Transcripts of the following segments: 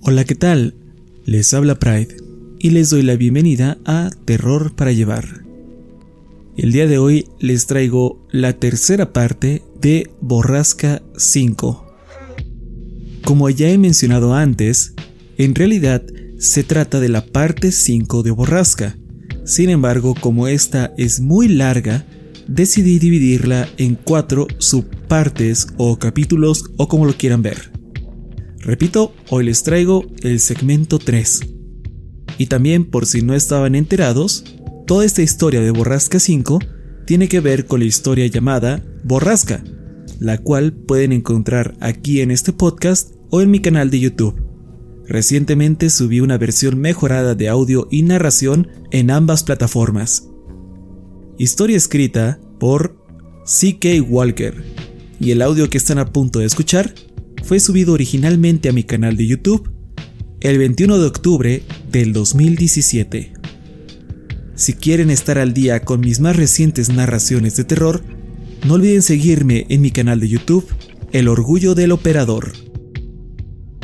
Hola, ¿qué tal? Les habla Pride y les doy la bienvenida a Terror para Llevar. El día de hoy les traigo la tercera parte de Borrasca 5. Como ya he mencionado antes, en realidad se trata de la parte 5 de Borrasca. Sin embargo, como esta es muy larga, decidí dividirla en cuatro subpartes o capítulos o como lo quieran ver. Repito, hoy les traigo el segmento 3. Y también por si no estaban enterados, toda esta historia de Borrasca 5 tiene que ver con la historia llamada Borrasca, la cual pueden encontrar aquí en este podcast o en mi canal de YouTube. Recientemente subí una versión mejorada de audio y narración en ambas plataformas. Historia escrita por CK Walker y el audio que están a punto de escuchar fue subido originalmente a mi canal de YouTube el 21 de octubre del 2017. Si quieren estar al día con mis más recientes narraciones de terror, no olviden seguirme en mi canal de YouTube, El Orgullo del Operador.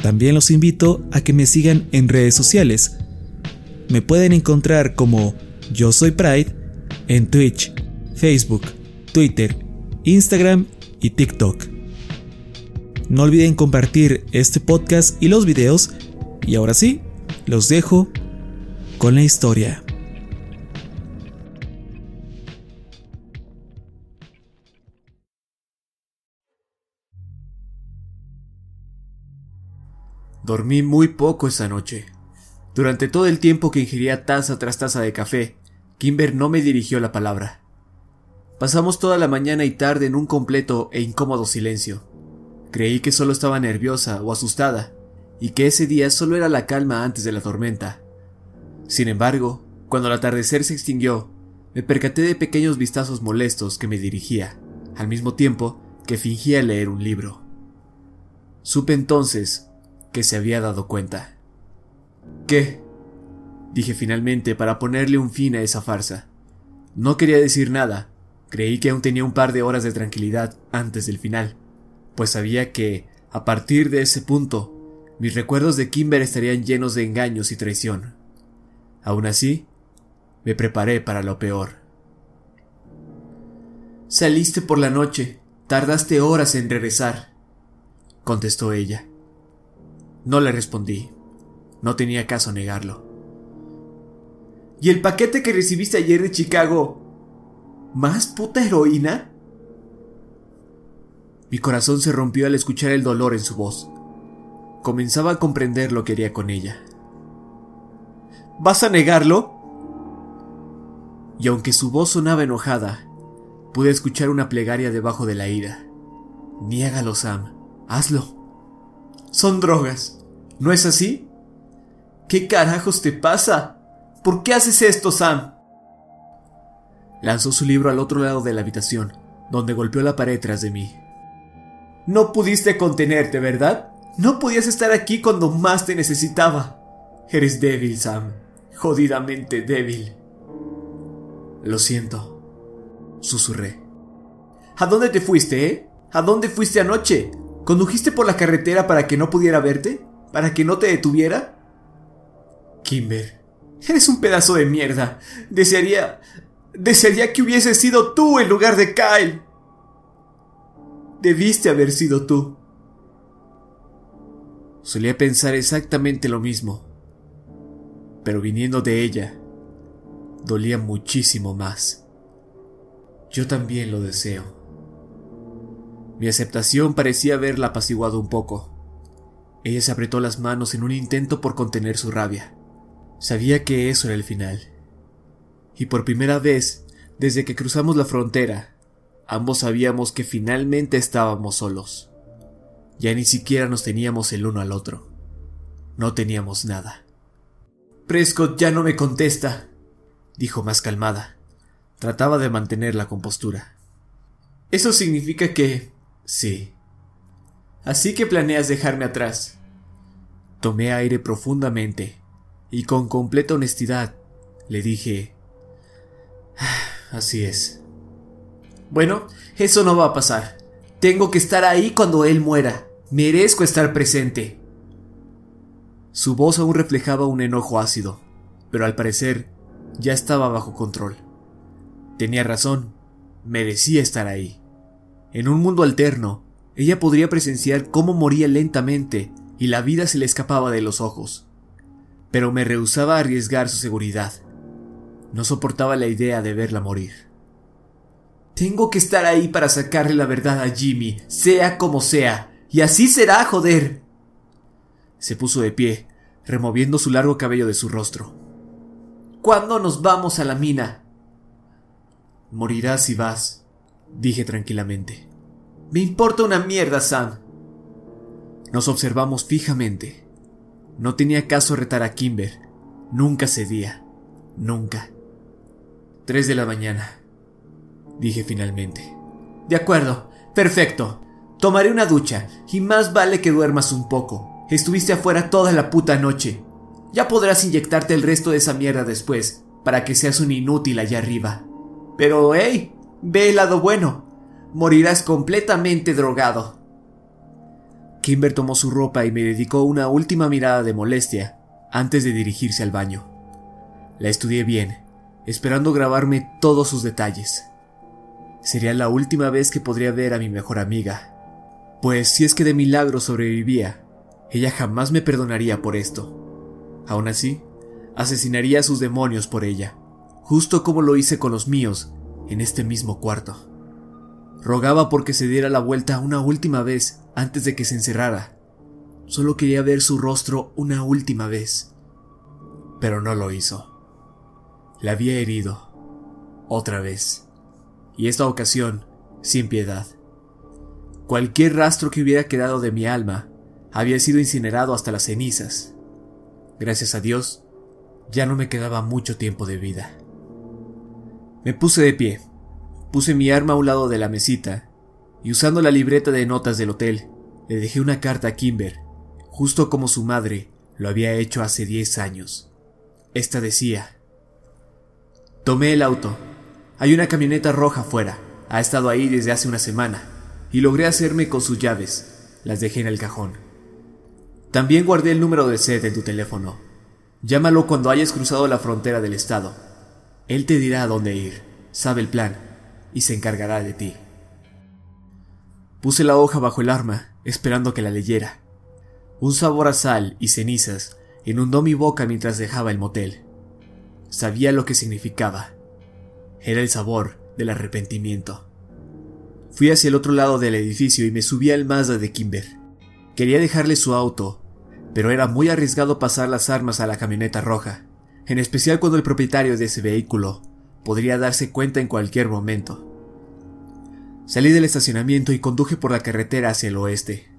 También los invito a que me sigan en redes sociales. Me pueden encontrar como Yo Soy Pride en Twitch, Facebook, Twitter, Instagram y TikTok. No olviden compartir este podcast y los videos. Y ahora sí, los dejo con la historia. Dormí muy poco esa noche. Durante todo el tiempo que ingería taza tras taza de café, Kimber no me dirigió la palabra. Pasamos toda la mañana y tarde en un completo e incómodo silencio. Creí que solo estaba nerviosa o asustada, y que ese día solo era la calma antes de la tormenta. Sin embargo, cuando el atardecer se extinguió, me percaté de pequeños vistazos molestos que me dirigía, al mismo tiempo que fingía leer un libro. Supe entonces que se había dado cuenta. ¿Qué? Dije finalmente para ponerle un fin a esa farsa. No quería decir nada, creí que aún tenía un par de horas de tranquilidad antes del final, pues sabía que, a partir de ese punto, mis recuerdos de Kimber estarían llenos de engaños y traición. Aún así, me preparé para lo peor. Saliste por la noche, tardaste horas en regresar, contestó ella. No le respondí. No tenía caso negarlo. ¿Y el paquete que recibiste ayer de Chicago? ¿Más puta heroína? Mi corazón se rompió al escuchar el dolor en su voz. Comenzaba a comprender lo que haría con ella. ¿Vas a negarlo? Y aunque su voz sonaba enojada, pude escuchar una plegaria debajo de la ira. Niégalo, Sam. Hazlo. Son drogas. ¿No es así? ¿Qué carajos te pasa? ¿Por qué haces esto, Sam? Lanzó su libro al otro lado de la habitación, donde golpeó la pared tras de mí. No pudiste contenerte, ¿verdad? No podías estar aquí cuando más te necesitaba. Eres débil, Sam. Jodidamente débil. Lo siento, susurré. ¿A dónde te fuiste, eh? ¿A dónde fuiste anoche? ¿Condujiste por la carretera para que no pudiera verte? ¿Para que no te detuviera? Kimber, eres un pedazo de mierda. Desearía... Desearía que hubiese sido tú en lugar de Kyle. Debiste haber sido tú. Solía pensar exactamente lo mismo, pero viniendo de ella, dolía muchísimo más. Yo también lo deseo. Mi aceptación parecía haberla apaciguado un poco. Ella se apretó las manos en un intento por contener su rabia. Sabía que eso era el final. Y por primera vez, desde que cruzamos la frontera, ambos sabíamos que finalmente estábamos solos. Ya ni siquiera nos teníamos el uno al otro. No teníamos nada. Prescott ya no me contesta, dijo más calmada. Trataba de mantener la compostura. Eso significa que... sí. Así que planeas dejarme atrás. Tomé aire profundamente y con completa honestidad le dije... Ah, así es. Bueno, eso no va a pasar. Tengo que estar ahí cuando él muera. Merezco estar presente. Su voz aún reflejaba un enojo ácido, pero al parecer ya estaba bajo control. Tenía razón, merecía estar ahí. En un mundo alterno, ella podría presenciar cómo moría lentamente y la vida se le escapaba de los ojos. Pero me rehusaba a arriesgar su seguridad. No soportaba la idea de verla morir. Tengo que estar ahí para sacarle la verdad a Jimmy, sea como sea, y así será, joder. Se puso de pie, removiendo su largo cabello de su rostro. ¿Cuándo nos vamos a la mina? Morirás si vas, dije tranquilamente. Me importa una mierda, Sam. Nos observamos fijamente. No tenía caso retar a Kimber. Nunca cedía. Nunca. Tres de la mañana dije finalmente. De acuerdo, perfecto. Tomaré una ducha, y más vale que duermas un poco. Estuviste afuera toda la puta noche. Ya podrás inyectarte el resto de esa mierda después, para que seas un inútil allá arriba. Pero, hey, ve el lado bueno. Morirás completamente drogado. Kimber tomó su ropa y me dedicó una última mirada de molestia antes de dirigirse al baño. La estudié bien, esperando grabarme todos sus detalles. Sería la última vez que podría ver a mi mejor amiga. Pues si es que de milagro sobrevivía, ella jamás me perdonaría por esto. Aún así, asesinaría a sus demonios por ella, justo como lo hice con los míos en este mismo cuarto. Rogaba porque se diera la vuelta una última vez antes de que se encerrara. Solo quería ver su rostro una última vez. Pero no lo hizo. La había herido. Otra vez y esta ocasión sin piedad. Cualquier rastro que hubiera quedado de mi alma había sido incinerado hasta las cenizas. Gracias a Dios, ya no me quedaba mucho tiempo de vida. Me puse de pie, puse mi arma a un lado de la mesita y usando la libreta de notas del hotel, le dejé una carta a Kimber, justo como su madre lo había hecho hace diez años. Esta decía, Tomé el auto hay una camioneta roja afuera. Ha estado ahí desde hace una semana. Y logré hacerme con sus llaves. Las dejé en el cajón. También guardé el número de Seth en tu teléfono. Llámalo cuando hayas cruzado la frontera del estado. Él te dirá a dónde ir, sabe el plan, y se encargará de ti. Puse la hoja bajo el arma, esperando que la leyera. Un sabor a sal y cenizas inundó mi boca mientras dejaba el motel. Sabía lo que significaba. Era el sabor del arrepentimiento. Fui hacia el otro lado del edificio y me subí al Mazda de Kimber. Quería dejarle su auto, pero era muy arriesgado pasar las armas a la camioneta roja, en especial cuando el propietario de ese vehículo podría darse cuenta en cualquier momento. Salí del estacionamiento y conduje por la carretera hacia el oeste.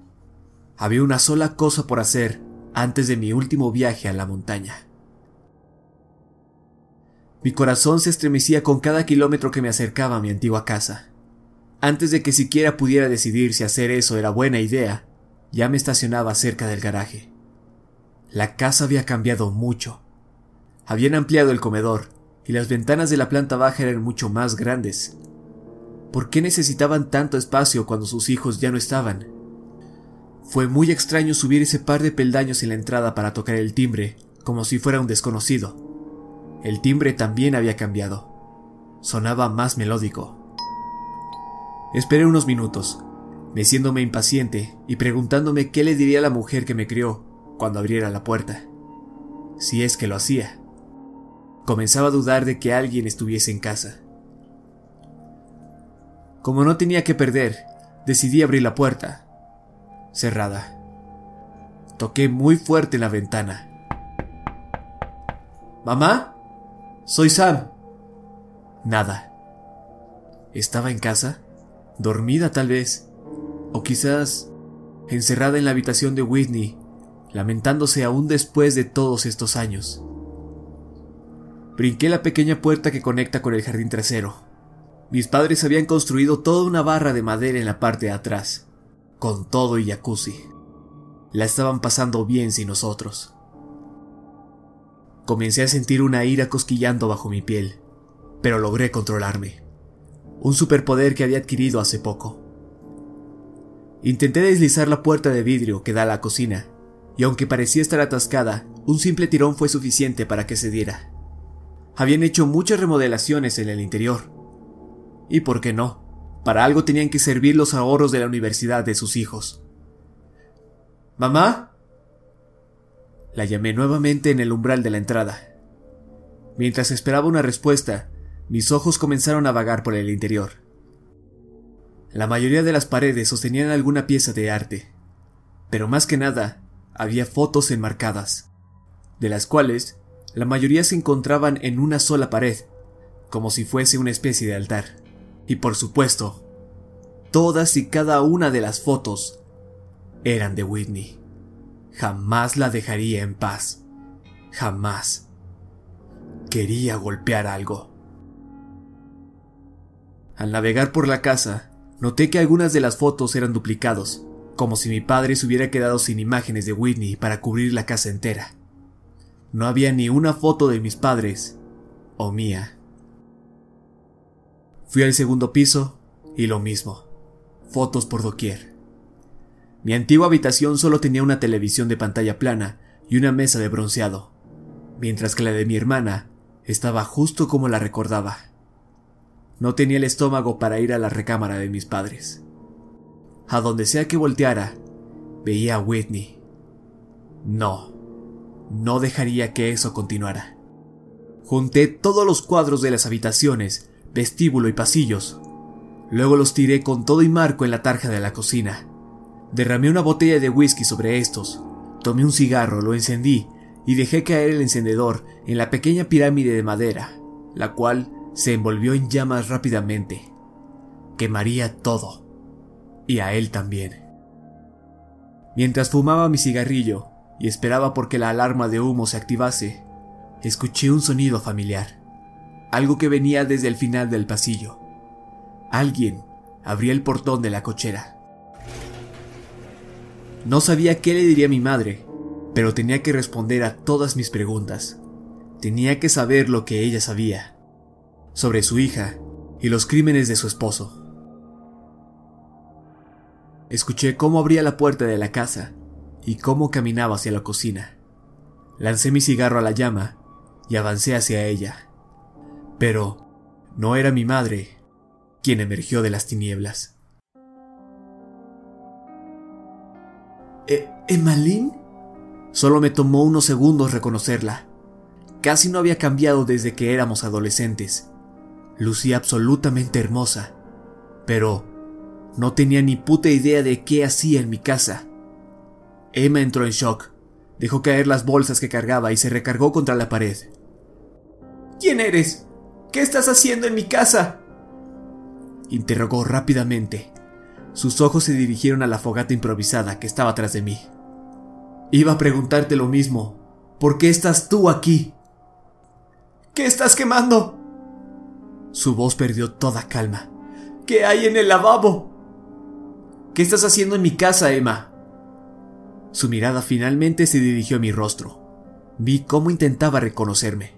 Había una sola cosa por hacer antes de mi último viaje a la montaña. Mi corazón se estremecía con cada kilómetro que me acercaba a mi antigua casa. Antes de que siquiera pudiera decidir si hacer eso era buena idea, ya me estacionaba cerca del garaje. La casa había cambiado mucho. Habían ampliado el comedor y las ventanas de la planta baja eran mucho más grandes. ¿Por qué necesitaban tanto espacio cuando sus hijos ya no estaban? Fue muy extraño subir ese par de peldaños en la entrada para tocar el timbre, como si fuera un desconocido. El timbre también había cambiado. Sonaba más melódico. Esperé unos minutos, meciéndome impaciente y preguntándome qué le diría a la mujer que me crió cuando abriera la puerta. Si es que lo hacía. Comenzaba a dudar de que alguien estuviese en casa. Como no tenía que perder, decidí abrir la puerta. Cerrada. Toqué muy fuerte en la ventana. ¿Mamá? Soy Sam. Nada. ¿Estaba en casa? ¿Dormida tal vez? ¿O quizás encerrada en la habitación de Whitney, lamentándose aún después de todos estos años? Brinqué la pequeña puerta que conecta con el jardín trasero. Mis padres habían construido toda una barra de madera en la parte de atrás, con todo y jacuzzi. La estaban pasando bien sin nosotros. Comencé a sentir una ira cosquillando bajo mi piel, pero logré controlarme. Un superpoder que había adquirido hace poco. Intenté deslizar la puerta de vidrio que da a la cocina, y aunque parecía estar atascada, un simple tirón fue suficiente para que se diera. Habían hecho muchas remodelaciones en el interior. ¿Y por qué no? Para algo tenían que servir los ahorros de la universidad de sus hijos. ¿Mamá? La llamé nuevamente en el umbral de la entrada. Mientras esperaba una respuesta, mis ojos comenzaron a vagar por el interior. La mayoría de las paredes sostenían alguna pieza de arte, pero más que nada había fotos enmarcadas, de las cuales la mayoría se encontraban en una sola pared, como si fuese una especie de altar. Y por supuesto, todas y cada una de las fotos eran de Whitney. Jamás la dejaría en paz. Jamás. Quería golpear algo. Al navegar por la casa, noté que algunas de las fotos eran duplicados, como si mi padre se hubiera quedado sin imágenes de Whitney para cubrir la casa entera. No había ni una foto de mis padres o mía. Fui al segundo piso y lo mismo. Fotos por doquier. Mi antigua habitación solo tenía una televisión de pantalla plana y una mesa de bronceado, mientras que la de mi hermana estaba justo como la recordaba. No tenía el estómago para ir a la recámara de mis padres. A donde sea que volteara, veía a Whitney. No, no dejaría que eso continuara. Junté todos los cuadros de las habitaciones, vestíbulo y pasillos. Luego los tiré con todo y marco en la tarja de la cocina. Derramé una botella de whisky sobre estos, tomé un cigarro, lo encendí y dejé caer el encendedor en la pequeña pirámide de madera, la cual se envolvió en llamas rápidamente. Quemaría todo. Y a él también. Mientras fumaba mi cigarrillo, y esperaba porque la alarma de humo se activase, escuché un sonido familiar, algo que venía desde el final del pasillo. Alguien abría el portón de la cochera. No sabía qué le diría a mi madre, pero tenía que responder a todas mis preguntas. Tenía que saber lo que ella sabía sobre su hija y los crímenes de su esposo. Escuché cómo abría la puerta de la casa y cómo caminaba hacia la cocina. Lancé mi cigarro a la llama y avancé hacia ella. Pero no era mi madre quien emergió de las tinieblas. ¿E ¿Emalín? Solo me tomó unos segundos reconocerla. Casi no había cambiado desde que éramos adolescentes. Lucía absolutamente hermosa, pero no tenía ni puta idea de qué hacía en mi casa. Emma entró en shock. Dejó caer las bolsas que cargaba y se recargó contra la pared. ¿Quién eres? ¿Qué estás haciendo en mi casa? Interrogó rápidamente. Sus ojos se dirigieron a la fogata improvisada que estaba tras de mí. Iba a preguntarte lo mismo. ¿Por qué estás tú aquí? ¿Qué estás quemando? Su voz perdió toda calma. ¿Qué hay en el lavabo? ¿Qué estás haciendo en mi casa, Emma? Su mirada finalmente se dirigió a mi rostro. Vi cómo intentaba reconocerme.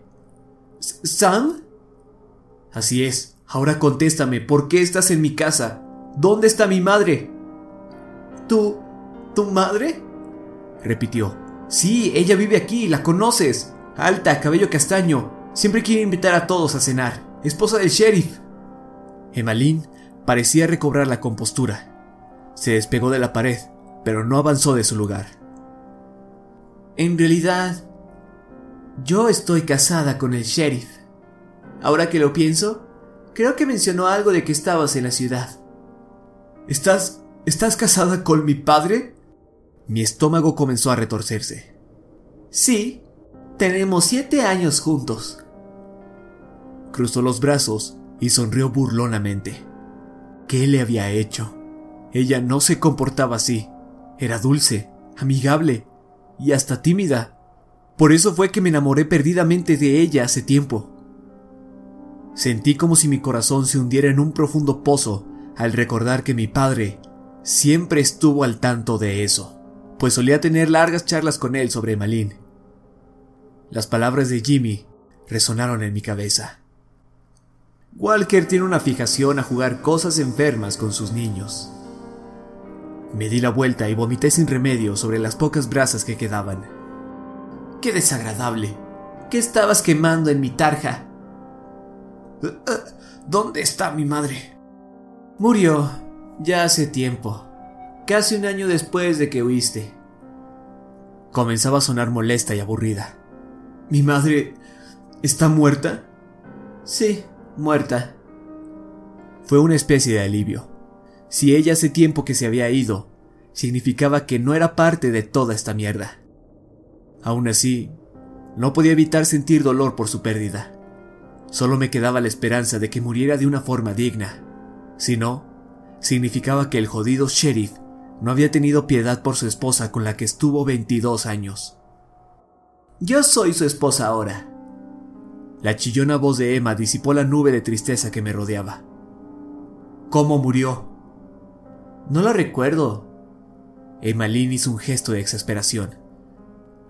¿Sam? Así es. Ahora contéstame, ¿por qué estás en mi casa? ¿Dónde está mi madre? ¿Tu... tu madre? repitió. Sí, ella vive aquí, la conoces. Alta, cabello castaño. Siempre quiere invitar a todos a cenar. Esposa del sheriff. Emmalín parecía recobrar la compostura. Se despegó de la pared, pero no avanzó de su lugar. En realidad, yo estoy casada con el sheriff. Ahora que lo pienso, creo que mencionó algo de que estabas en la ciudad. ¿Estás... estás casada con mi padre? Mi estómago comenzó a retorcerse. Sí, tenemos siete años juntos. Cruzó los brazos y sonrió burlonamente. ¿Qué le había hecho? Ella no se comportaba así. Era dulce, amigable y hasta tímida. Por eso fue que me enamoré perdidamente de ella hace tiempo. Sentí como si mi corazón se hundiera en un profundo pozo al recordar que mi padre siempre estuvo al tanto de eso, pues solía tener largas charlas con él sobre Malin. Las palabras de Jimmy resonaron en mi cabeza. Walker tiene una fijación a jugar cosas enfermas con sus niños. Me di la vuelta y vomité sin remedio sobre las pocas brasas que quedaban. ¡Qué desagradable! ¿Qué estabas quemando en mi tarja? ¿Dónde está mi madre? Murió ya hace tiempo, casi un año después de que huiste. Comenzaba a sonar molesta y aburrida. ¿Mi madre está muerta? Sí, muerta. Fue una especie de alivio. Si ella hace tiempo que se había ido, significaba que no era parte de toda esta mierda. Aún así, no podía evitar sentir dolor por su pérdida. Solo me quedaba la esperanza de que muriera de una forma digna. Si no, significaba que el jodido sheriff no había tenido piedad por su esposa con la que estuvo 22 años. Yo soy su esposa ahora. La chillona voz de Emma disipó la nube de tristeza que me rodeaba. ¿Cómo murió? No lo recuerdo. Emmalín hizo un gesto de exasperación.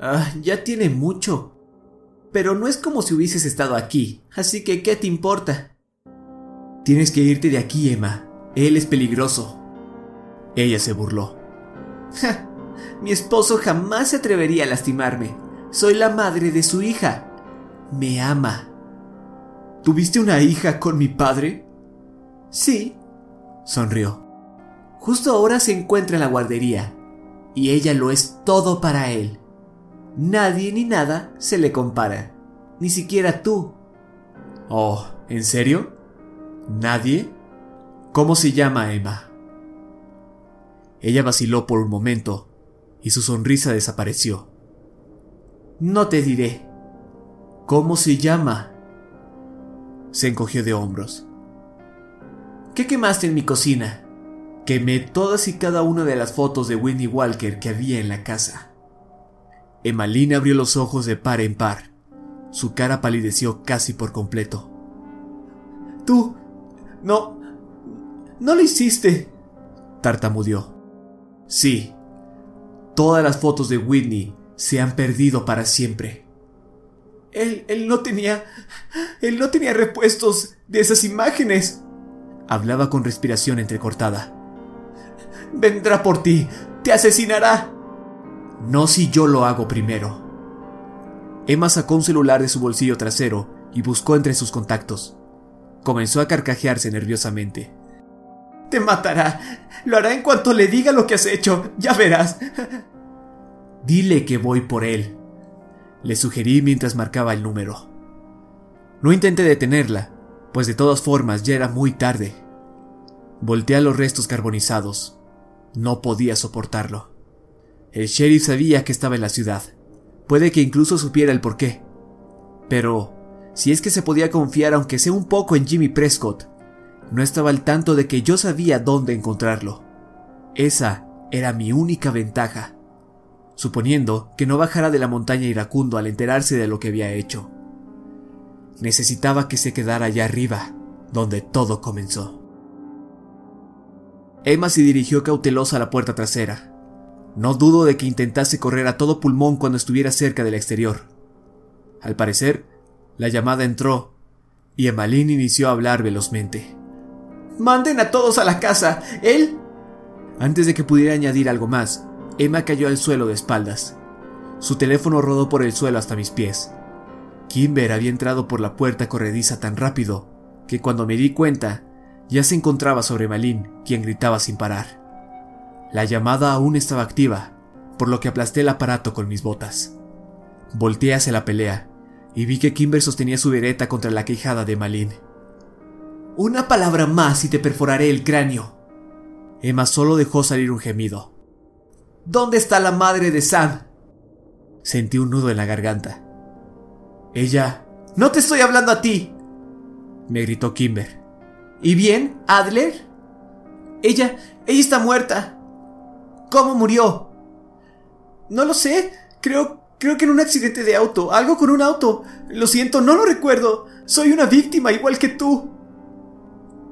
Ah, ya tiene mucho. Pero no es como si hubieses estado aquí, así que ¿qué te importa? Tienes que irte de aquí, Emma. Él es peligroso. Ella se burló. Ja, mi esposo jamás se atrevería a lastimarme. Soy la madre de su hija. Me ama. ¿Tuviste una hija con mi padre? Sí, sonrió. Justo ahora se encuentra en la guardería, y ella lo es todo para él. Nadie ni nada se le compara, ni siquiera tú. Oh, ¿en serio? ¿Nadie? ¿Cómo se llama Emma? Ella vaciló por un momento y su sonrisa desapareció. No te diré. ¿Cómo se llama? Se encogió de hombros. ¿Qué quemaste en mi cocina? Quemé todas y cada una de las fotos de Winnie Walker que había en la casa. Emmalín abrió los ojos de par en par. Su cara palideció casi por completo. Tú... No... No lo hiciste. tartamudeó. Sí. Todas las fotos de Whitney se han perdido para siempre. Él, él no tenía... Él no tenía repuestos de esas imágenes. Hablaba con respiración entrecortada. Vendrá por ti. Te asesinará. No si yo lo hago primero. Emma sacó un celular de su bolsillo trasero y buscó entre sus contactos. Comenzó a carcajearse nerviosamente. Te matará. Lo hará en cuanto le diga lo que has hecho. Ya verás. Dile que voy por él. Le sugerí mientras marcaba el número. No intenté detenerla, pues de todas formas ya era muy tarde. Volteé a los restos carbonizados. No podía soportarlo. El sheriff sabía que estaba en la ciudad. Puede que incluso supiera el porqué. Pero, si es que se podía confiar aunque sea un poco en Jimmy Prescott, no estaba al tanto de que yo sabía dónde encontrarlo. Esa era mi única ventaja, suponiendo que no bajara de la montaña iracundo al enterarse de lo que había hecho. Necesitaba que se quedara allá arriba, donde todo comenzó. Emma se dirigió cautelosa a la puerta trasera. No dudo de que intentase correr a todo pulmón cuando estuviera cerca del exterior. Al parecer, la llamada entró y Emmalín inició a hablar velozmente. Manden a todos a la casa. Él... Antes de que pudiera añadir algo más, Emma cayó al suelo de espaldas. Su teléfono rodó por el suelo hasta mis pies. Kimber había entrado por la puerta corrediza tan rápido que cuando me di cuenta ya se encontraba sobre Malin, quien gritaba sin parar. La llamada aún estaba activa, por lo que aplasté el aparato con mis botas. Volteé hacia la pelea y vi que Kimber sostenía su vereta contra la quejada de Malin. Una palabra más y te perforaré el cráneo. Emma solo dejó salir un gemido. ¿Dónde está la madre de Sam? Sentí un nudo en la garganta. Ella... No te estoy hablando a ti. Me gritó Kimber. ¿Y bien, Adler? Ella... Ella está muerta. ¿Cómo murió? No lo sé. Creo... Creo que en un accidente de auto. Algo con un auto. Lo siento, no lo recuerdo. Soy una víctima igual que tú.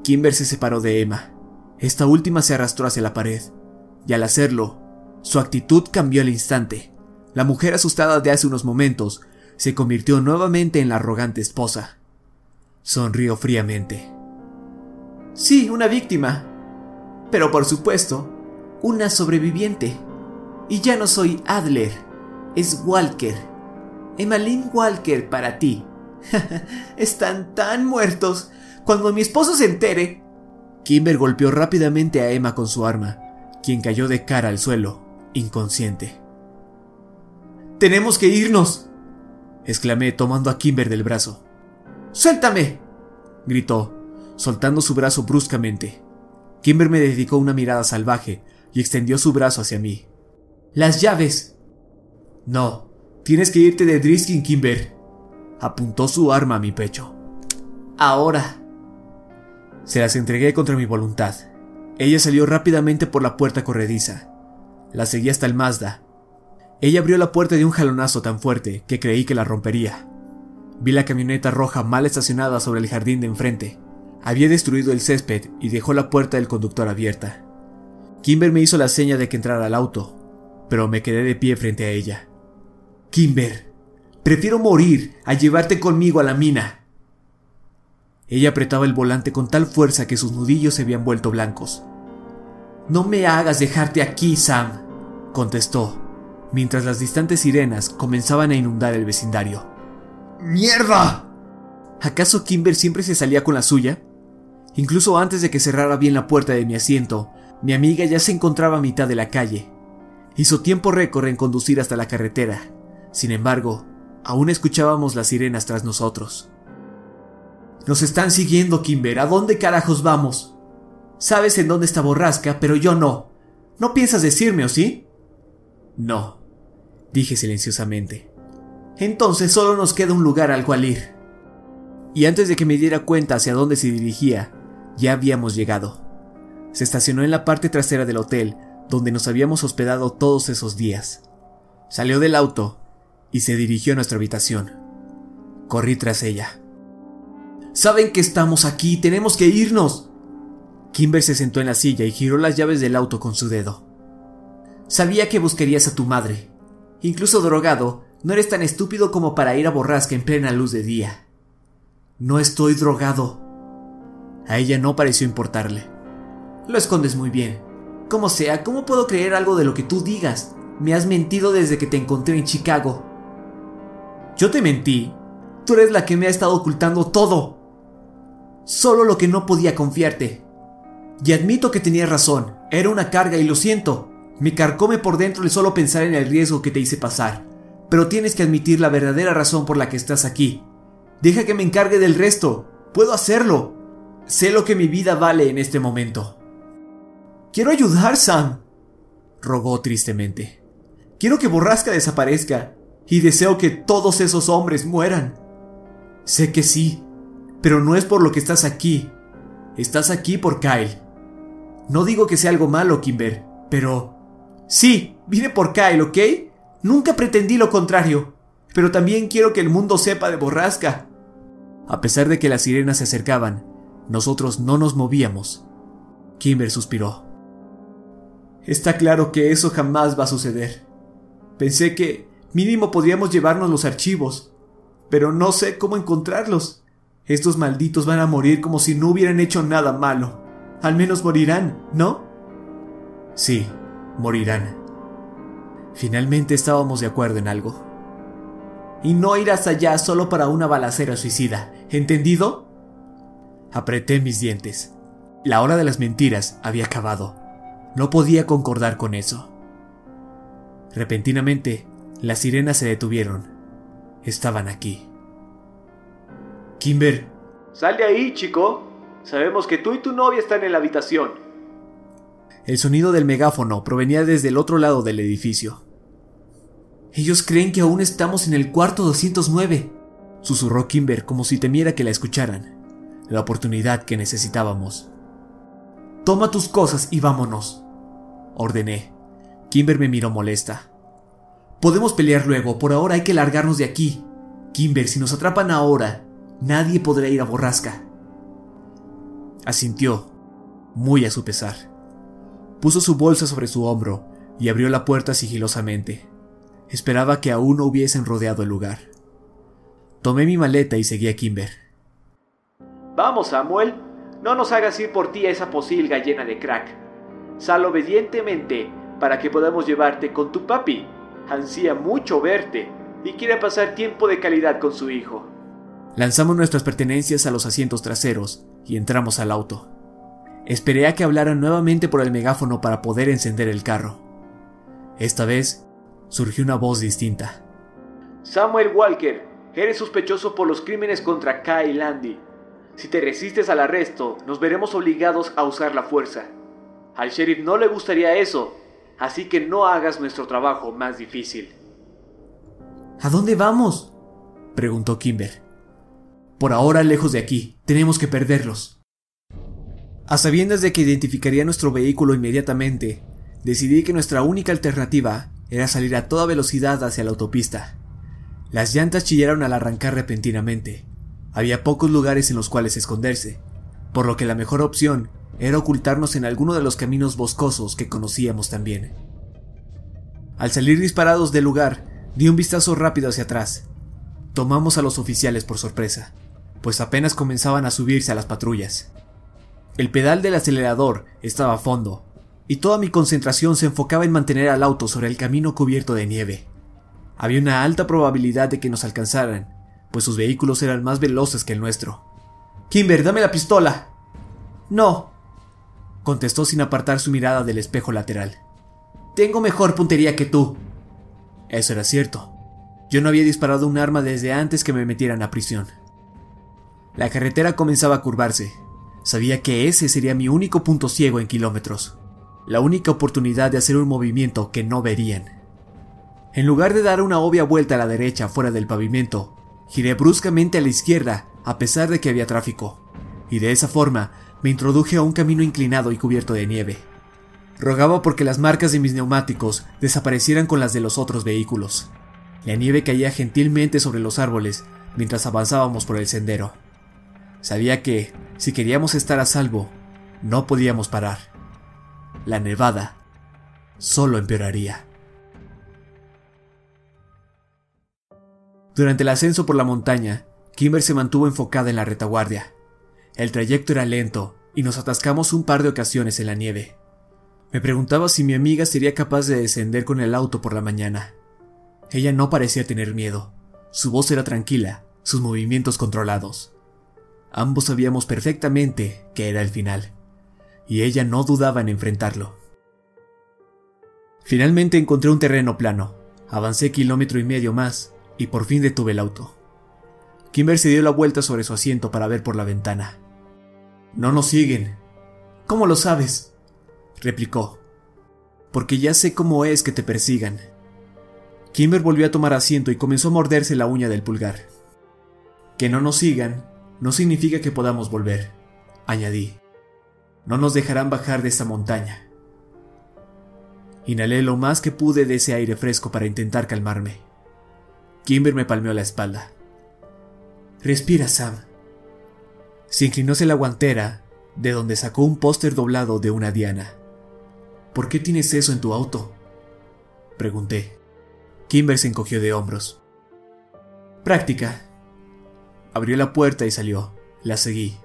Kimber se separó de Emma. Esta última se arrastró hacia la pared. Y al hacerlo, su actitud cambió al instante. La mujer asustada de hace unos momentos se convirtió nuevamente en la arrogante esposa. Sonrió fríamente. Sí, una víctima. Pero por supuesto, una sobreviviente. Y ya no soy Adler, es Walker. Emmeline Walker para ti. Están tan muertos. Cuando mi esposo se entere... Kimber golpeó rápidamente a Emma con su arma, quien cayó de cara al suelo, inconsciente. Tenemos que irnos, exclamé tomando a Kimber del brazo. ¡Suéltame! gritó, soltando su brazo bruscamente. Kimber me dedicó una mirada salvaje y extendió su brazo hacia mí. ¡Las llaves! No, tienes que irte de Driskin, Kimber. Apuntó su arma a mi pecho. Ahora. Se las entregué contra mi voluntad. Ella salió rápidamente por la puerta corrediza. La seguí hasta el Mazda. Ella abrió la puerta de un jalonazo tan fuerte que creí que la rompería. Vi la camioneta roja mal estacionada sobre el jardín de enfrente. Había destruido el césped y dejó la puerta del conductor abierta. Kimber me hizo la seña de que entrara al auto, pero me quedé de pie frente a ella. Kimber, prefiero morir a llevarte conmigo a la mina. Ella apretaba el volante con tal fuerza que sus nudillos se habían vuelto blancos. No me hagas dejarte aquí, Sam, contestó, mientras las distantes sirenas comenzaban a inundar el vecindario. ¡Mierda! ¿Acaso Kimber siempre se salía con la suya? Incluso antes de que cerrara bien la puerta de mi asiento, mi amiga ya se encontraba a mitad de la calle. Hizo tiempo récord en conducir hasta la carretera. Sin embargo, aún escuchábamos las sirenas tras nosotros. Nos están siguiendo, Kimber. ¿A dónde carajos vamos? Sabes en dónde está Borrasca, pero yo no. ¿No piensas decirme, o sí? No, dije silenciosamente. Entonces solo nos queda un lugar al cual ir. Y antes de que me diera cuenta hacia dónde se dirigía, ya habíamos llegado. Se estacionó en la parte trasera del hotel donde nos habíamos hospedado todos esos días. Salió del auto y se dirigió a nuestra habitación. Corrí tras ella. Saben que estamos aquí, tenemos que irnos. Kimber se sentó en la silla y giró las llaves del auto con su dedo. Sabía que buscarías a tu madre. Incluso drogado, no eres tan estúpido como para ir a borrasca en plena luz de día. No estoy drogado. A ella no pareció importarle. Lo escondes muy bien. Como sea, ¿cómo puedo creer algo de lo que tú digas? Me has mentido desde que te encontré en Chicago. Yo te mentí. Tú eres la que me ha estado ocultando todo. Solo lo que no podía confiarte. Y admito que tenías razón. Era una carga y lo siento. Me carcome por dentro el solo pensar en el riesgo que te hice pasar. Pero tienes que admitir la verdadera razón por la que estás aquí. Deja que me encargue del resto. Puedo hacerlo. Sé lo que mi vida vale en este momento. Quiero ayudar, Sam. Rogó tristemente. Quiero que Borrasca desaparezca. Y deseo que todos esos hombres mueran. Sé que sí. Pero no es por lo que estás aquí. Estás aquí por Kyle. No digo que sea algo malo, Kimber, pero... Sí, vine por Kyle, ¿ok? Nunca pretendí lo contrario. Pero también quiero que el mundo sepa de borrasca. A pesar de que las sirenas se acercaban, nosotros no nos movíamos. Kimber suspiró. Está claro que eso jamás va a suceder. Pensé que mínimo podríamos llevarnos los archivos, pero no sé cómo encontrarlos. Estos malditos van a morir como si no hubieran hecho nada malo. Al menos morirán, ¿no? Sí, morirán. Finalmente estábamos de acuerdo en algo. Y no irás allá solo para una balacera suicida, ¿entendido? Apreté mis dientes. La hora de las mentiras había acabado. No podía concordar con eso. Repentinamente, las sirenas se detuvieron. Estaban aquí. Kimber. Sal de ahí, chico. Sabemos que tú y tu novia están en la habitación. El sonido del megáfono provenía desde el otro lado del edificio. Ellos creen que aún estamos en el cuarto 209, susurró Kimber como si temiera que la escucharan. La oportunidad que necesitábamos. Toma tus cosas y vámonos, ordené. Kimber me miró molesta. Podemos pelear luego, por ahora hay que largarnos de aquí. Kimber, si nos atrapan ahora, nadie podrá ir a Borrasca. Asintió, muy a su pesar. Puso su bolsa sobre su hombro y abrió la puerta sigilosamente. Esperaba que aún no hubiesen rodeado el lugar. Tomé mi maleta y seguí a Kimber. Vamos, Samuel. No nos hagas ir por ti a esa posilga llena de crack. Sal obedientemente para que podamos llevarte con tu papi. Ansía mucho verte y quiere pasar tiempo de calidad con su hijo. Lanzamos nuestras pertenencias a los asientos traseros y entramos al auto. Esperé a que hablaran nuevamente por el megáfono para poder encender el carro. Esta vez surgió una voz distinta. Samuel Walker, eres sospechoso por los crímenes contra Kai Landy. Si te resistes al arresto, nos veremos obligados a usar la fuerza. Al sheriff no le gustaría eso, así que no hagas nuestro trabajo más difícil. ¿A dónde vamos? preguntó Kimber. Por ahora lejos de aquí, tenemos que perderlos. A sabiendas de que identificaría nuestro vehículo inmediatamente, decidí que nuestra única alternativa era salir a toda velocidad hacia la autopista. Las llantas chillaron al arrancar repentinamente. Había pocos lugares en los cuales esconderse, por lo que la mejor opción era ocultarnos en alguno de los caminos boscosos que conocíamos también. Al salir disparados del lugar, di un vistazo rápido hacia atrás. Tomamos a los oficiales por sorpresa, pues apenas comenzaban a subirse a las patrullas. El pedal del acelerador estaba a fondo, y toda mi concentración se enfocaba en mantener al auto sobre el camino cubierto de nieve. Había una alta probabilidad de que nos alcanzaran, pues sus vehículos eran más veloces que el nuestro. Kimber, dame la pistola. No, contestó sin apartar su mirada del espejo lateral. Tengo mejor puntería que tú. Eso era cierto. Yo no había disparado un arma desde antes que me metieran a prisión. La carretera comenzaba a curvarse. Sabía que ese sería mi único punto ciego en kilómetros. La única oportunidad de hacer un movimiento que no verían. En lugar de dar una obvia vuelta a la derecha fuera del pavimento, giré bruscamente a la izquierda a pesar de que había tráfico. Y de esa forma me introduje a un camino inclinado y cubierto de nieve. Rogaba porque las marcas de mis neumáticos desaparecieran con las de los otros vehículos. La nieve caía gentilmente sobre los árboles mientras avanzábamos por el sendero. Sabía que, si queríamos estar a salvo, no podíamos parar. La nevada solo empeoraría. Durante el ascenso por la montaña, Kimber se mantuvo enfocada en la retaguardia. El trayecto era lento y nos atascamos un par de ocasiones en la nieve. Me preguntaba si mi amiga sería capaz de descender con el auto por la mañana. Ella no parecía tener miedo. Su voz era tranquila, sus movimientos controlados. Ambos sabíamos perfectamente que era el final, y ella no dudaba en enfrentarlo. Finalmente encontré un terreno plano, avancé kilómetro y medio más, y por fin detuve el auto. Kimber se dio la vuelta sobre su asiento para ver por la ventana. No nos siguen. ¿Cómo lo sabes? replicó. Porque ya sé cómo es que te persigan. Kimber volvió a tomar asiento y comenzó a morderse la uña del pulgar. Que no nos sigan no significa que podamos volver, añadí. No nos dejarán bajar de esta montaña. Inhalé lo más que pude de ese aire fresco para intentar calmarme. Kimber me palmeó la espalda. Respira, Sam. Se inclinó hacia la guantera, de donde sacó un póster doblado de una diana. ¿Por qué tienes eso en tu auto? Pregunté. Kimber se encogió de hombros. Práctica. Abrió la puerta y salió. La seguí.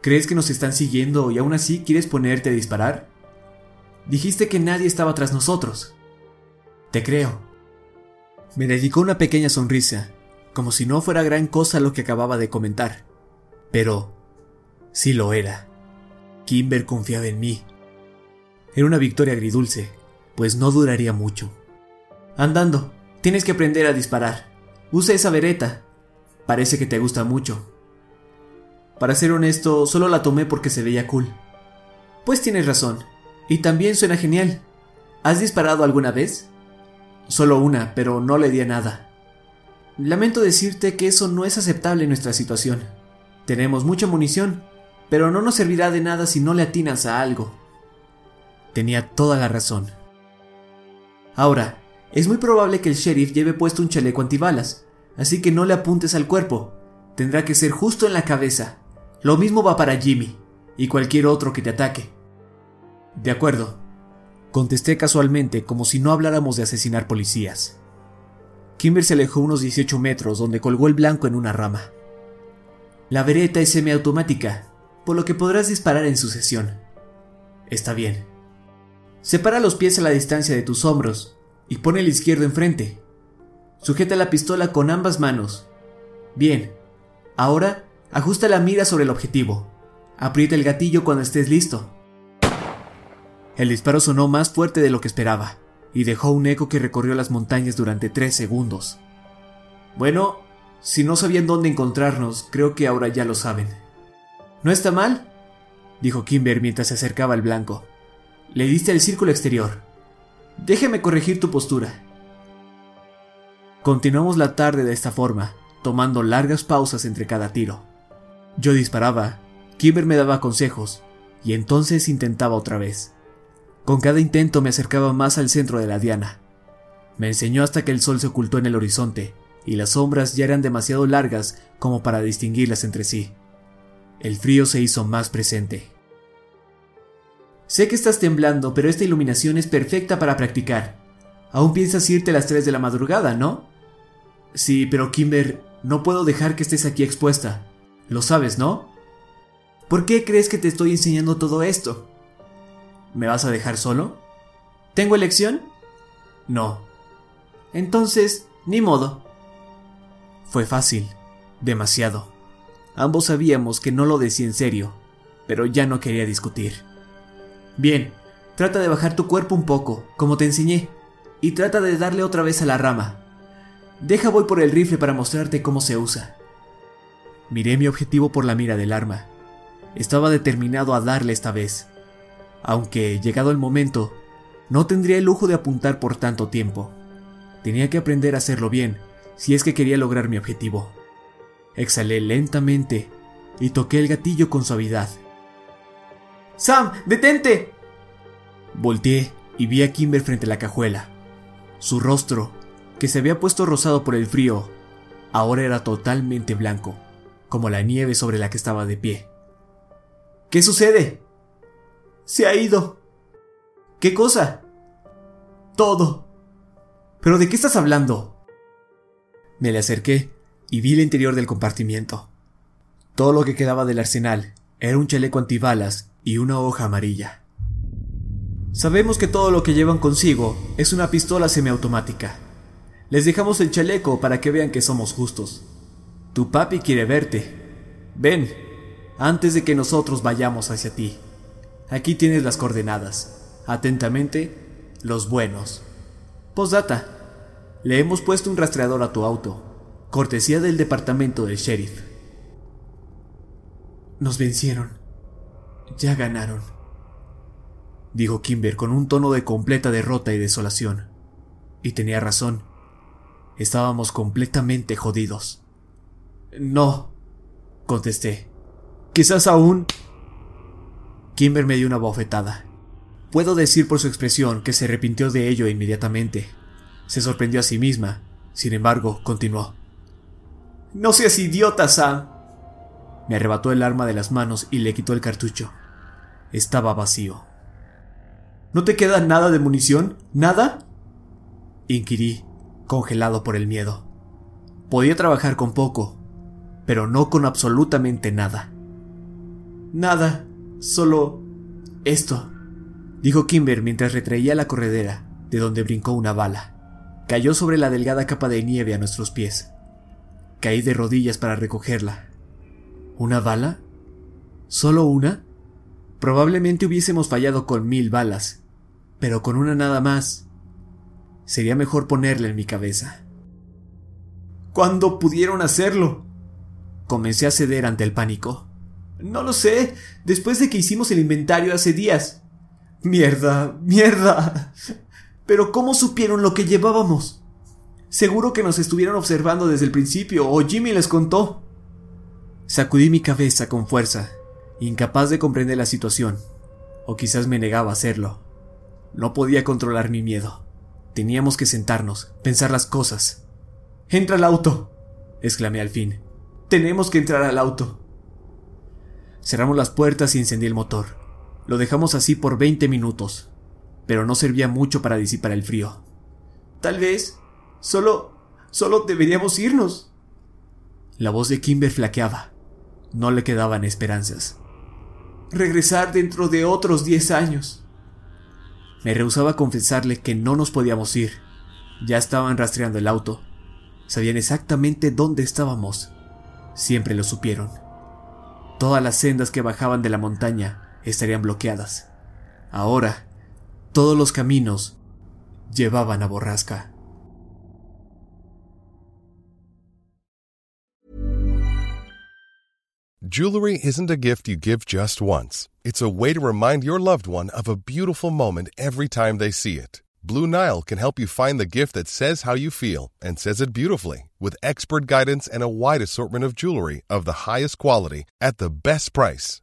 ¿Crees que nos están siguiendo y aún así quieres ponerte a disparar? Dijiste que nadie estaba tras nosotros. Te creo. Me dedicó una pequeña sonrisa, como si no fuera gran cosa lo que acababa de comentar. Pero sí lo era. Kimber confiaba en mí. Era una victoria agridulce, pues no duraría mucho. Andando, tienes que aprender a disparar. Usa esa vereta. Parece que te gusta mucho. Para ser honesto, solo la tomé porque se veía cool. Pues tienes razón. Y también suena genial. ¿Has disparado alguna vez? Solo una, pero no le di a nada. Lamento decirte que eso no es aceptable en nuestra situación. Tenemos mucha munición, pero no nos servirá de nada si no le atinas a algo. Tenía toda la razón. Ahora, es muy probable que el sheriff lleve puesto un chaleco antibalas, así que no le apuntes al cuerpo. Tendrá que ser justo en la cabeza. Lo mismo va para Jimmy y cualquier otro que te ataque. De acuerdo, Contesté casualmente, como si no habláramos de asesinar policías. Kimber se alejó unos 18 metros, donde colgó el blanco en una rama. La vereta es semiautomática, por lo que podrás disparar en sucesión. Está bien. Separa los pies a la distancia de tus hombros y pone el izquierdo enfrente. Sujeta la pistola con ambas manos. Bien. Ahora, ajusta la mira sobre el objetivo. Aprieta el gatillo cuando estés listo. El disparo sonó más fuerte de lo que esperaba, y dejó un eco que recorrió las montañas durante tres segundos. Bueno, si no sabían dónde encontrarnos, creo que ahora ya lo saben. ¿No está mal? dijo Kimber mientras se acercaba al blanco. Le diste el círculo exterior. Déjeme corregir tu postura. Continuamos la tarde de esta forma, tomando largas pausas entre cada tiro. Yo disparaba, Kimber me daba consejos, y entonces intentaba otra vez. Con cada intento me acercaba más al centro de la diana. Me enseñó hasta que el sol se ocultó en el horizonte y las sombras ya eran demasiado largas como para distinguirlas entre sí. El frío se hizo más presente. Sé que estás temblando, pero esta iluminación es perfecta para practicar. Aún piensas irte a las 3 de la madrugada, ¿no? Sí, pero Kimber, no puedo dejar que estés aquí expuesta. Lo sabes, ¿no? ¿Por qué crees que te estoy enseñando todo esto? ¿Me vas a dejar solo? ¿Tengo elección? No. Entonces, ni modo. Fue fácil, demasiado. Ambos sabíamos que no lo decía en serio, pero ya no quería discutir. Bien, trata de bajar tu cuerpo un poco, como te enseñé, y trata de darle otra vez a la rama. Deja voy por el rifle para mostrarte cómo se usa. Miré mi objetivo por la mira del arma. Estaba determinado a darle esta vez aunque, llegado el momento, no tendría el lujo de apuntar por tanto tiempo. Tenía que aprender a hacerlo bien si es que quería lograr mi objetivo. Exhalé lentamente y toqué el gatillo con suavidad. ¡Sam! ¡Detente! Volteé y vi a Kimber frente a la cajuela. Su rostro, que se había puesto rosado por el frío, ahora era totalmente blanco, como la nieve sobre la que estaba de pie. ¿Qué sucede? Se ha ido. ¿Qué cosa? Todo. ¿Pero de qué estás hablando? Me le acerqué y vi el interior del compartimiento. Todo lo que quedaba del arsenal era un chaleco antibalas y una hoja amarilla. Sabemos que todo lo que llevan consigo es una pistola semiautomática. Les dejamos el chaleco para que vean que somos justos. Tu papi quiere verte. Ven, antes de que nosotros vayamos hacia ti. Aquí tienes las coordenadas. Atentamente, los buenos. Postdata. Le hemos puesto un rastreador a tu auto. Cortesía del departamento del sheriff. Nos vencieron. Ya ganaron. Dijo Kimber con un tono de completa derrota y desolación. Y tenía razón. Estábamos completamente jodidos. No, contesté. Quizás aún... Kimber me dio una bofetada. Puedo decir por su expresión que se arrepintió de ello inmediatamente. Se sorprendió a sí misma. Sin embargo, continuó. No seas idiota, Sam. Me arrebató el arma de las manos y le quitó el cartucho. Estaba vacío. ¿No te queda nada de munición? ¿Nada? Inquirí, congelado por el miedo. Podía trabajar con poco, pero no con absolutamente nada. Nada, solo esto, dijo Kimber mientras retraía la corredera, de donde brincó una bala. Cayó sobre la delgada capa de nieve a nuestros pies. Caí de rodillas para recogerla. ¿Una bala? ¿Solo una? Probablemente hubiésemos fallado con mil balas, pero con una nada más. Sería mejor ponerla en mi cabeza. ¿Cuándo pudieron hacerlo? Comencé a ceder ante el pánico. No lo sé, después de que hicimos el inventario hace días. Mierda, mierda. Pero ¿cómo supieron lo que llevábamos? Seguro que nos estuvieron observando desde el principio, o Jimmy les contó. Sacudí mi cabeza con fuerza, incapaz de comprender la situación, o quizás me negaba a hacerlo. No podía controlar mi miedo. Teníamos que sentarnos, pensar las cosas. Entra al auto, exclamé al fin. Tenemos que entrar al auto. Cerramos las puertas y encendí el motor. Lo dejamos así por 20 minutos, pero no servía mucho para disipar el frío. Tal vez, solo, solo deberíamos irnos. La voz de Kimber flaqueaba. No le quedaban esperanzas. Regresar dentro de otros 10 años. Me rehusaba a confesarle que no nos podíamos ir. Ya estaban rastreando el auto. Sabían exactamente dónde estábamos. Siempre lo supieron. Todas las sendas que bajaban de la montaña estarían bloqueadas. Ahora, todos los caminos llevaban a Borrasca. Jewelry isn't a gift you give just once. It's a way to remind your loved one of a beautiful moment every time they see it. Blue Nile can help you find the gift that says how you feel and says it beautifully with expert guidance and a wide assortment of jewelry of the highest quality at the best price.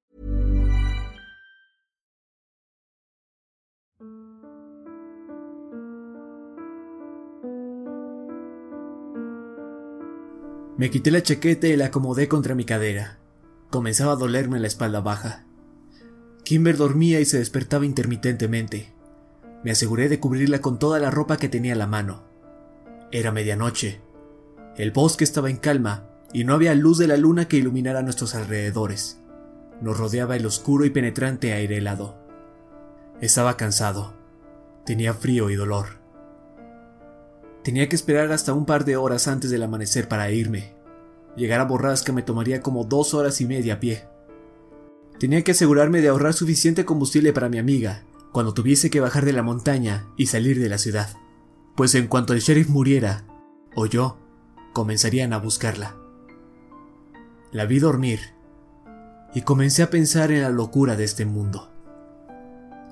Me quité la chaqueta y la acomodé contra mi cadera. Comenzaba a dolerme la espalda baja. Kimber dormía y se despertaba intermitentemente. Me aseguré de cubrirla con toda la ropa que tenía a la mano. Era medianoche. El bosque estaba en calma y no había luz de la luna que iluminara nuestros alrededores. Nos rodeaba el oscuro y penetrante aire helado. Estaba cansado. Tenía frío y dolor. Tenía que esperar hasta un par de horas antes del amanecer para irme. Llegar a Borrasca me tomaría como dos horas y media a pie. Tenía que asegurarme de ahorrar suficiente combustible para mi amiga cuando tuviese que bajar de la montaña y salir de la ciudad, pues en cuanto el sheriff muriera, o yo, comenzarían a buscarla. La vi dormir y comencé a pensar en la locura de este mundo.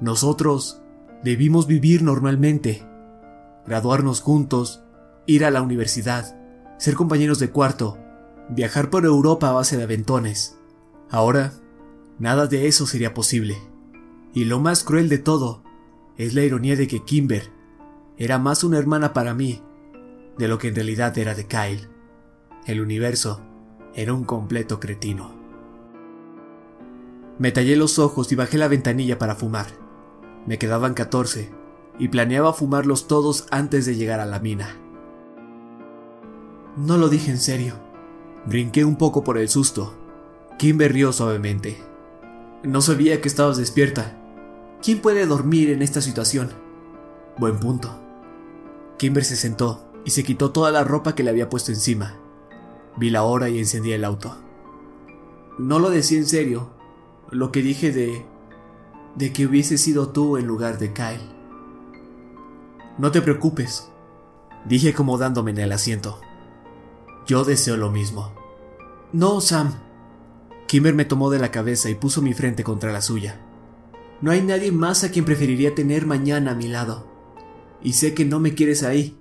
Nosotros debimos vivir normalmente, graduarnos juntos, ir a la universidad, ser compañeros de cuarto, viajar por Europa a base de aventones. Ahora, nada de eso sería posible. Y lo más cruel de todo es la ironía de que Kimber era más una hermana para mí de lo que en realidad era de Kyle. El universo era un completo cretino. Me tallé los ojos y bajé la ventanilla para fumar. Me quedaban 14 y planeaba fumarlos todos antes de llegar a la mina. No lo dije en serio. Brinqué un poco por el susto. Kimber rió suavemente. No sabía que estabas despierta. ¿Quién puede dormir en esta situación? Buen punto. Kimber se sentó y se quitó toda la ropa que le había puesto encima. Vi la hora y encendí el auto. No lo decía en serio, lo que dije de... de que hubiese sido tú en lugar de Kyle. No te preocupes, dije acomodándome en el asiento. Yo deseo lo mismo. No, Sam. Kimber me tomó de la cabeza y puso mi frente contra la suya. No hay nadie más a quien preferiría tener mañana a mi lado. Y sé que no me quieres ahí,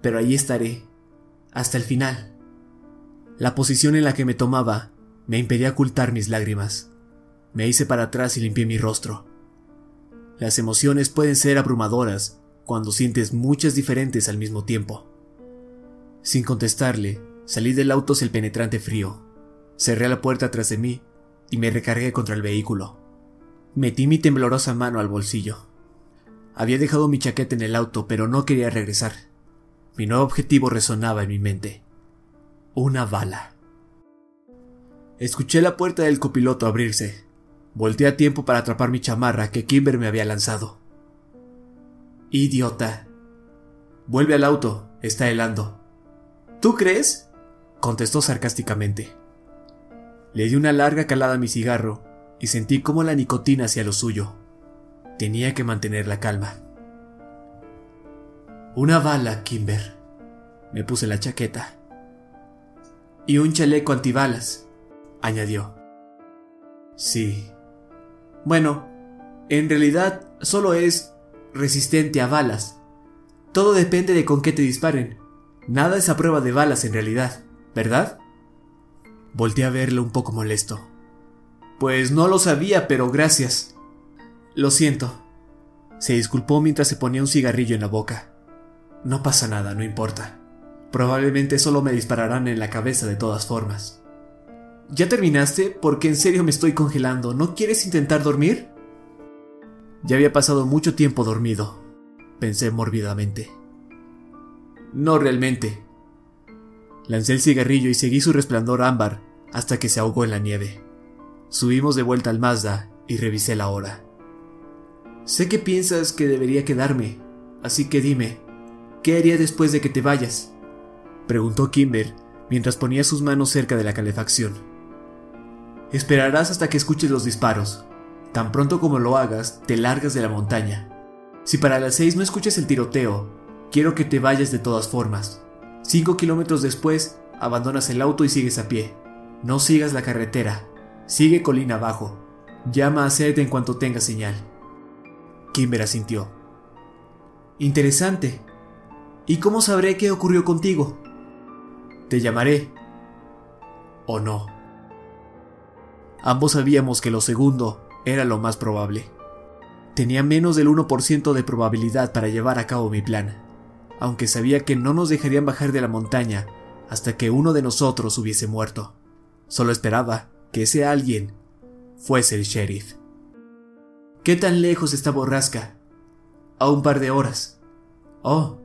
pero ahí estaré, hasta el final. La posición en la que me tomaba me impedía ocultar mis lágrimas. Me hice para atrás y limpié mi rostro. Las emociones pueden ser abrumadoras cuando sientes muchas diferentes al mismo tiempo. Sin contestarle, salí del auto hacia el penetrante frío. Cerré la puerta tras de mí y me recargué contra el vehículo. Metí mi temblorosa mano al bolsillo. Había dejado mi chaqueta en el auto, pero no quería regresar. Mi nuevo objetivo resonaba en mi mente. Una bala. Escuché la puerta del copiloto abrirse. Volté a tiempo para atrapar mi chamarra que Kimber me había lanzado. Idiota. Vuelve al auto, está helando. ¿Tú crees? contestó sarcásticamente. Le di una larga calada a mi cigarro y sentí cómo la nicotina hacía lo suyo. Tenía que mantener la calma. Una bala, Kimber. Me puse la chaqueta. Y un chaleco antibalas, añadió. Sí. Bueno, en realidad solo es resistente a balas. Todo depende de con qué te disparen. Nada es a prueba de balas en realidad, ¿verdad? Volté a verlo un poco molesto. Pues no lo sabía, pero gracias. Lo siento. Se disculpó mientras se ponía un cigarrillo en la boca. No pasa nada, no importa. Probablemente solo me dispararán en la cabeza de todas formas. ¿Ya terminaste? Porque en serio me estoy congelando. ¿No quieres intentar dormir? Ya había pasado mucho tiempo dormido, pensé mórbidamente. No realmente. Lancé el cigarrillo y seguí su resplandor ámbar hasta que se ahogó en la nieve. Subimos de vuelta al Mazda y revisé la hora. Sé que piensas que debería quedarme, así que dime, ¿qué haría después de que te vayas? Preguntó Kimber mientras ponía sus manos cerca de la calefacción. Esperarás hasta que escuches los disparos. Tan pronto como lo hagas, te largas de la montaña. Si para las seis no escuchas el tiroteo, quiero que te vayas de todas formas. Cinco kilómetros después, abandonas el auto y sigues a pie. No sigas la carretera, Sigue colina abajo. Llama a Seth en cuanto tenga señal. Kimber asintió. Interesante. ¿Y cómo sabré qué ocurrió contigo? Te llamaré. ¿O no? Ambos sabíamos que lo segundo era lo más probable. Tenía menos del 1% de probabilidad para llevar a cabo mi plan, aunque sabía que no nos dejarían bajar de la montaña hasta que uno de nosotros hubiese muerto. Solo esperaba que ese alguien fuese el sheriff. ¿Qué tan lejos está Borrasca? A un par de horas. Oh.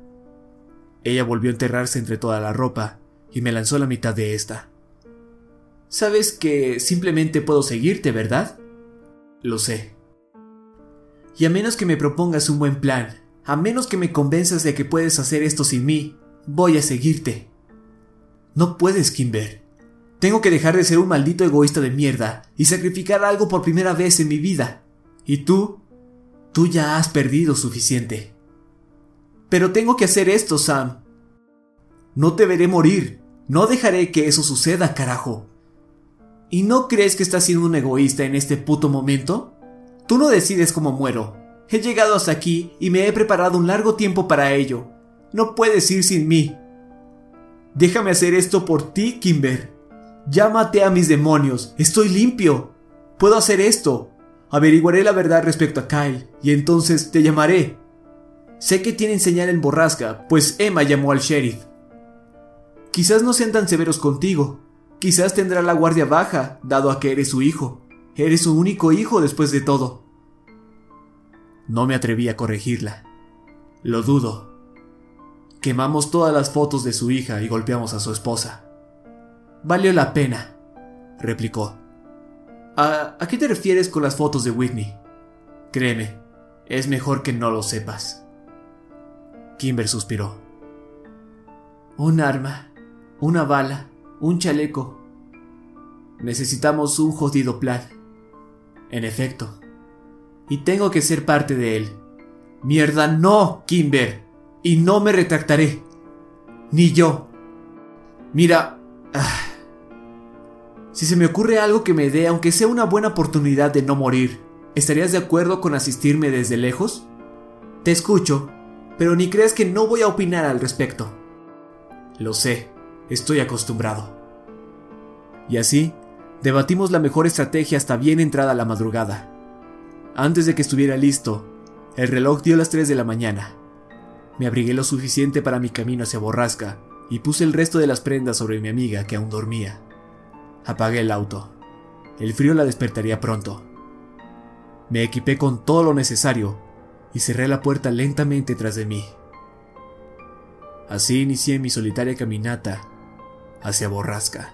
Ella volvió a enterrarse entre toda la ropa y me lanzó la mitad de esta. Sabes que simplemente puedo seguirte, ¿verdad? Lo sé. Y a menos que me propongas un buen plan, a menos que me convenzas de que puedes hacer esto sin mí, voy a seguirte. No puedes, Kimber. Tengo que dejar de ser un maldito egoísta de mierda y sacrificar algo por primera vez en mi vida. Y tú, tú ya has perdido suficiente. Pero tengo que hacer esto, Sam. No te veré morir. No dejaré que eso suceda, carajo. ¿Y no crees que estás siendo un egoísta en este puto momento? Tú no decides cómo muero. He llegado hasta aquí y me he preparado un largo tiempo para ello. No puedes ir sin mí. Déjame hacer esto por ti, Kimber. Llámate a mis demonios, estoy limpio. Puedo hacer esto. Averiguaré la verdad respecto a Kyle y entonces te llamaré. Sé que tienen señal en borrasca, pues Emma llamó al sheriff. Quizás no sean tan severos contigo. Quizás tendrá la guardia baja, dado a que eres su hijo. Eres su único hijo después de todo. No me atreví a corregirla. Lo dudo. Quemamos todas las fotos de su hija y golpeamos a su esposa. Valió la pena, replicó. ¿A, qué te refieres con las fotos de Whitney? Créeme, es mejor que no lo sepas. Kimber suspiró. Un arma, una bala, un chaleco. Necesitamos un jodido plan. En efecto. Y tengo que ser parte de él. Mierda, no, Kimber. Y no me retractaré. Ni yo. Mira... ah, si se me ocurre algo que me dé, aunque sea una buena oportunidad de no morir, ¿estarías de acuerdo con asistirme desde lejos? Te escucho, pero ni creas que no voy a opinar al respecto. Lo sé, estoy acostumbrado. Y así, debatimos la mejor estrategia hasta bien entrada la madrugada. Antes de que estuviera listo, el reloj dio las 3 de la mañana. Me abrigué lo suficiente para mi camino hacia Borrasca y puse el resto de las prendas sobre mi amiga que aún dormía. Apagué el auto. El frío la despertaría pronto. Me equipé con todo lo necesario y cerré la puerta lentamente tras de mí. Así inicié mi solitaria caminata hacia Borrasca.